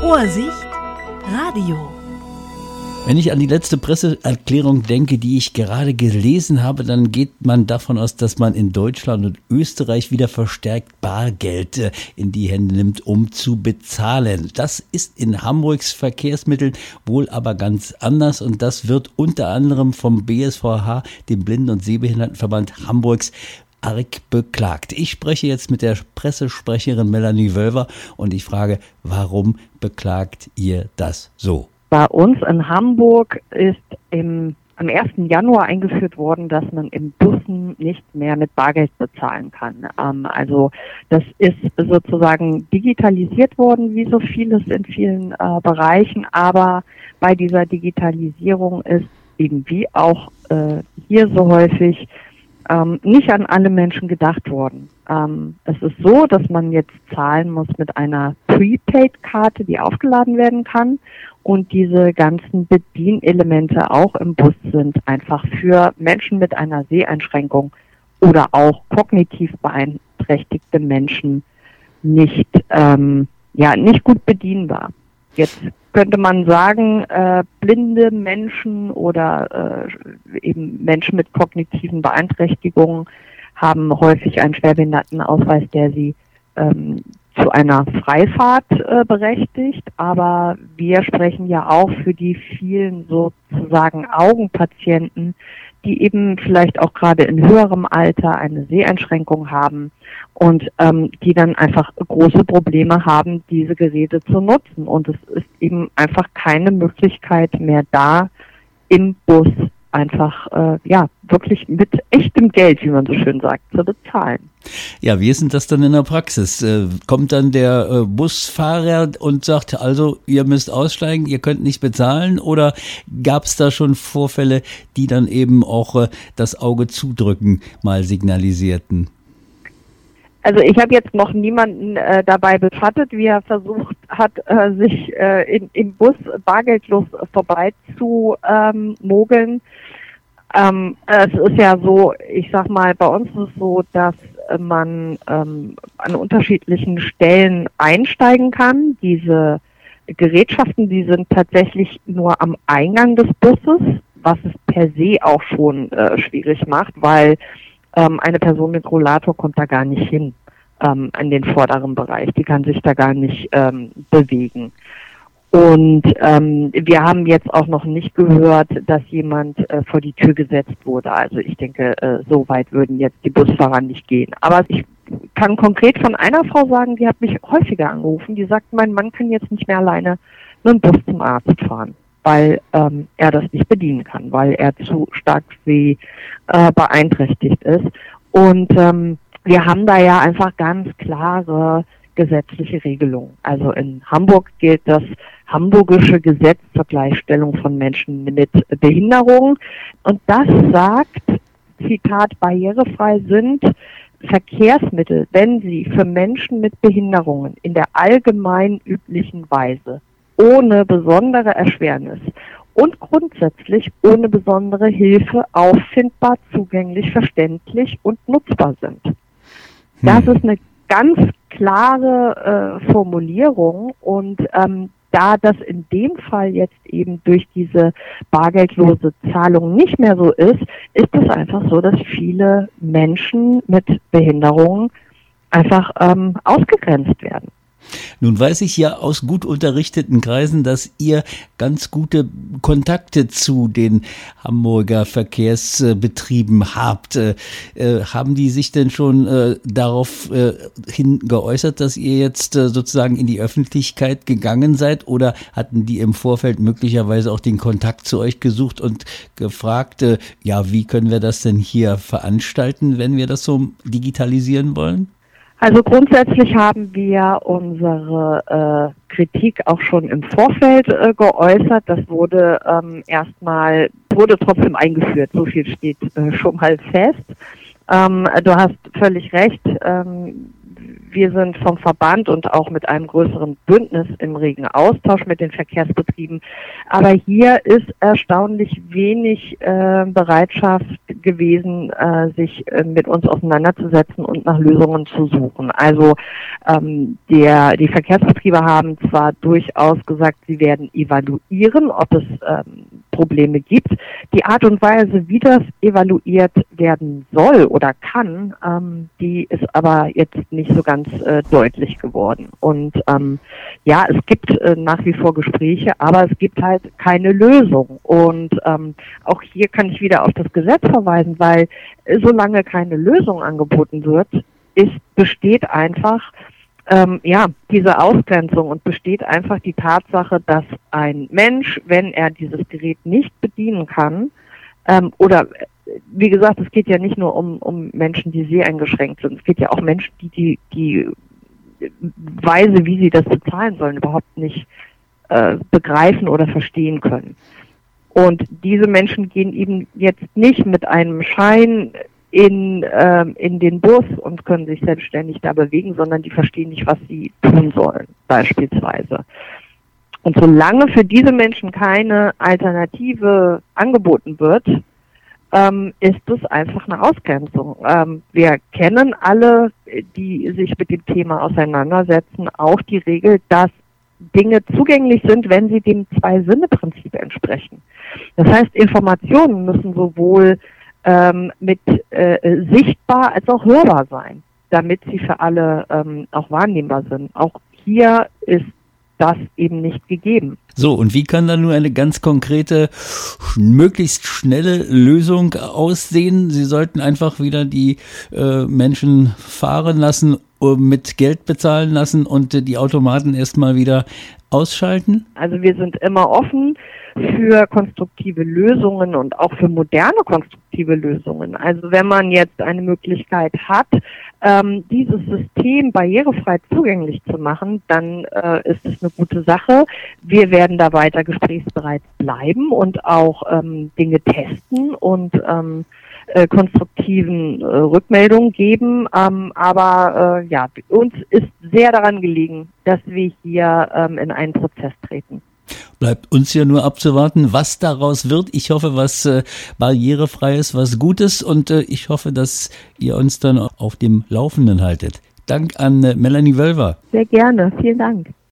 Vorsicht, Radio. Wenn ich an die letzte Presseerklärung denke, die ich gerade gelesen habe, dann geht man davon aus, dass man in Deutschland und Österreich wieder verstärkt Bargeld äh, in die Hände nimmt, um zu bezahlen. Das ist in Hamburgs Verkehrsmitteln wohl aber ganz anders und das wird unter anderem vom BSVH, dem Blinden- und Sehbehindertenverband Hamburgs, arg beklagt. Ich spreche jetzt mit der Pressesprecherin Melanie Wölver und ich frage, warum beklagt ihr das so? Bei uns in Hamburg ist im, am 1. Januar eingeführt worden, dass man im Bussen nicht mehr mit Bargeld bezahlen kann. Ähm, also das ist sozusagen digitalisiert worden, wie so vieles in vielen äh, Bereichen, aber bei dieser Digitalisierung ist eben wie auch äh, hier so häufig ähm, nicht an alle Menschen gedacht worden. Ähm, es ist so, dass man jetzt zahlen muss mit einer Prepaid-Karte, die aufgeladen werden kann. Und diese ganzen Bedienelemente auch im Bus sind einfach für Menschen mit einer Seheinschränkung oder auch kognitiv beeinträchtigte Menschen nicht, ähm, ja, nicht gut bedienbar. Jetzt könnte man sagen, äh, blinde Menschen oder äh, eben Menschen mit kognitiven Beeinträchtigungen haben häufig einen Schwerbehindertenausweis, der sie ähm, zu einer Freifahrt äh, berechtigt. Aber wir sprechen ja auch für die vielen sozusagen Augenpatienten, die eben vielleicht auch gerade in höherem Alter eine Seheinschränkung haben und ähm, die dann einfach große Probleme haben, diese Geräte zu nutzen. Und es ist eben einfach keine Möglichkeit mehr da, im Bus einfach äh, ja wirklich mit echtem Geld, wie man so schön sagt, zu bezahlen. Ja, wie ist denn das dann in der Praxis? Äh, kommt dann der äh, Busfahrer und sagt, also ihr müsst aussteigen, ihr könnt nicht bezahlen? Oder gab es da schon Vorfälle, die dann eben auch äh, das Auge zudrücken mal signalisierten? Also ich habe jetzt noch niemanden äh, dabei beschattet, wie er versucht hat, äh, sich äh, in, im Bus bargeldlos vorbei zu ähm, mogeln. Ähm, es ist ja so, ich sag mal, bei uns ist es so, dass man ähm, an unterschiedlichen Stellen einsteigen kann. Diese Gerätschaften, die sind tatsächlich nur am Eingang des Busses, was es per se auch schon äh, schwierig macht, weil ähm, eine Person mit Rollator kommt da gar nicht hin ähm, an den vorderen Bereich. Die kann sich da gar nicht ähm, bewegen. Und ähm, wir haben jetzt auch noch nicht gehört, dass jemand äh, vor die Tür gesetzt wurde. Also ich denke, äh, so weit würden jetzt die Busfahrer nicht gehen. Aber ich kann konkret von einer Frau sagen, die hat mich häufiger angerufen, die sagt, mein Mann kann jetzt nicht mehr alleine mit dem Bus zum Arzt fahren, weil ähm, er das nicht bedienen kann, weil er zu stark wie äh, beeinträchtigt ist. Und ähm, wir haben da ja einfach ganz klare gesetzliche Regelungen. Also in Hamburg gilt das hamburgische Gesetz zur Gleichstellung von Menschen mit Behinderung. Und das sagt, Zitat, barrierefrei sind Verkehrsmittel, wenn sie für Menschen mit Behinderungen in der allgemein üblichen Weise ohne besondere Erschwernis und grundsätzlich ohne besondere Hilfe auffindbar, zugänglich, verständlich und nutzbar sind. Das hm. ist eine ganz klare äh, Formulierung und ähm, da das in dem Fall jetzt eben durch diese bargeldlose Zahlung nicht mehr so ist, ist es einfach so, dass viele Menschen mit Behinderungen einfach ähm, ausgegrenzt werden. Nun weiß ich ja aus gut unterrichteten Kreisen, dass ihr ganz gute Kontakte zu den Hamburger Verkehrsbetrieben habt. Äh, äh, haben die sich denn schon äh, darauf äh, hin geäußert, dass ihr jetzt äh, sozusagen in die Öffentlichkeit gegangen seid oder hatten die im Vorfeld möglicherweise auch den Kontakt zu euch gesucht und gefragt, äh, ja, wie können wir das denn hier veranstalten, wenn wir das so digitalisieren wollen? Also grundsätzlich haben wir unsere äh, Kritik auch schon im Vorfeld äh, geäußert. Das wurde ähm, erstmal, wurde trotzdem eingeführt. So viel steht äh, schon mal fest. Ähm, du hast völlig recht. Ähm, wir sind vom Verband und auch mit einem größeren Bündnis im regen Austausch mit den Verkehrsbetrieben. Aber hier ist erstaunlich wenig äh, Bereitschaft gewesen, äh, sich äh, mit uns auseinanderzusetzen und nach Lösungen zu suchen. Also ähm, der, die Verkehrsbetriebe haben zwar durchaus gesagt, sie werden evaluieren, ob es ähm, Probleme gibt. Die Art und Weise, wie das evaluiert werden soll oder kann, ähm, die ist aber jetzt nicht so ganz äh, deutlich geworden. Und ähm, ja, es gibt äh, nach wie vor Gespräche, aber es gibt halt keine Lösung. Und ähm, auch hier kann ich wieder auf das Gesetz verweisen, weil äh, solange keine Lösung angeboten wird, ist, besteht einfach ähm, ja, diese Ausgrenzung und besteht einfach die Tatsache, dass ein Mensch, wenn er dieses Gerät nicht bedienen kann, ähm, oder wie gesagt, es geht ja nicht nur um, um Menschen, die sehr eingeschränkt sind, es geht ja auch Menschen, die die, die Weise, wie sie das bezahlen sollen, überhaupt nicht äh, begreifen oder verstehen können. Und diese Menschen gehen eben jetzt nicht mit einem Schein in, ähm, in den Bus und können sich selbstständig da bewegen, sondern die verstehen nicht, was sie tun sollen, beispielsweise. Und solange für diese Menschen keine Alternative angeboten wird, ähm, ist es einfach eine Ausgrenzung. Ähm, wir kennen alle, die sich mit dem Thema auseinandersetzen, auch die Regel, dass Dinge zugänglich sind, wenn sie dem Zwei-Sinne-Prinzip entsprechen. Das heißt, Informationen müssen sowohl ähm, mit äh, sichtbar als auch hörbar sein, damit sie für alle ähm, auch wahrnehmbar sind. Auch hier ist das eben nicht gegeben. So, und wie kann dann nur eine ganz konkrete, möglichst schnelle Lösung aussehen? Sie sollten einfach wieder die äh, Menschen fahren lassen, mit Geld bezahlen lassen und äh, die Automaten erstmal wieder ausschalten? Also wir sind immer offen für konstruktive Lösungen und auch für moderne konstruktive Lösungen. Also wenn man jetzt eine Möglichkeit hat, ähm, dieses System barrierefrei zugänglich zu machen, dann äh, ist es eine gute Sache. Wir werden da weiter gesprächsbereit bleiben und auch ähm, Dinge testen und ähm, äh, konstruktiven äh, Rückmeldungen geben. Ähm, aber äh, ja, uns ist sehr daran gelegen, dass wir hier ähm, in einen Prozess treten. Bleibt uns ja nur abzuwarten, was daraus wird. Ich hoffe, was äh, barrierefreies, was Gutes und äh, ich hoffe, dass ihr uns dann auf dem Laufenden haltet. Dank an äh, Melanie Wölver. Sehr gerne. Vielen Dank.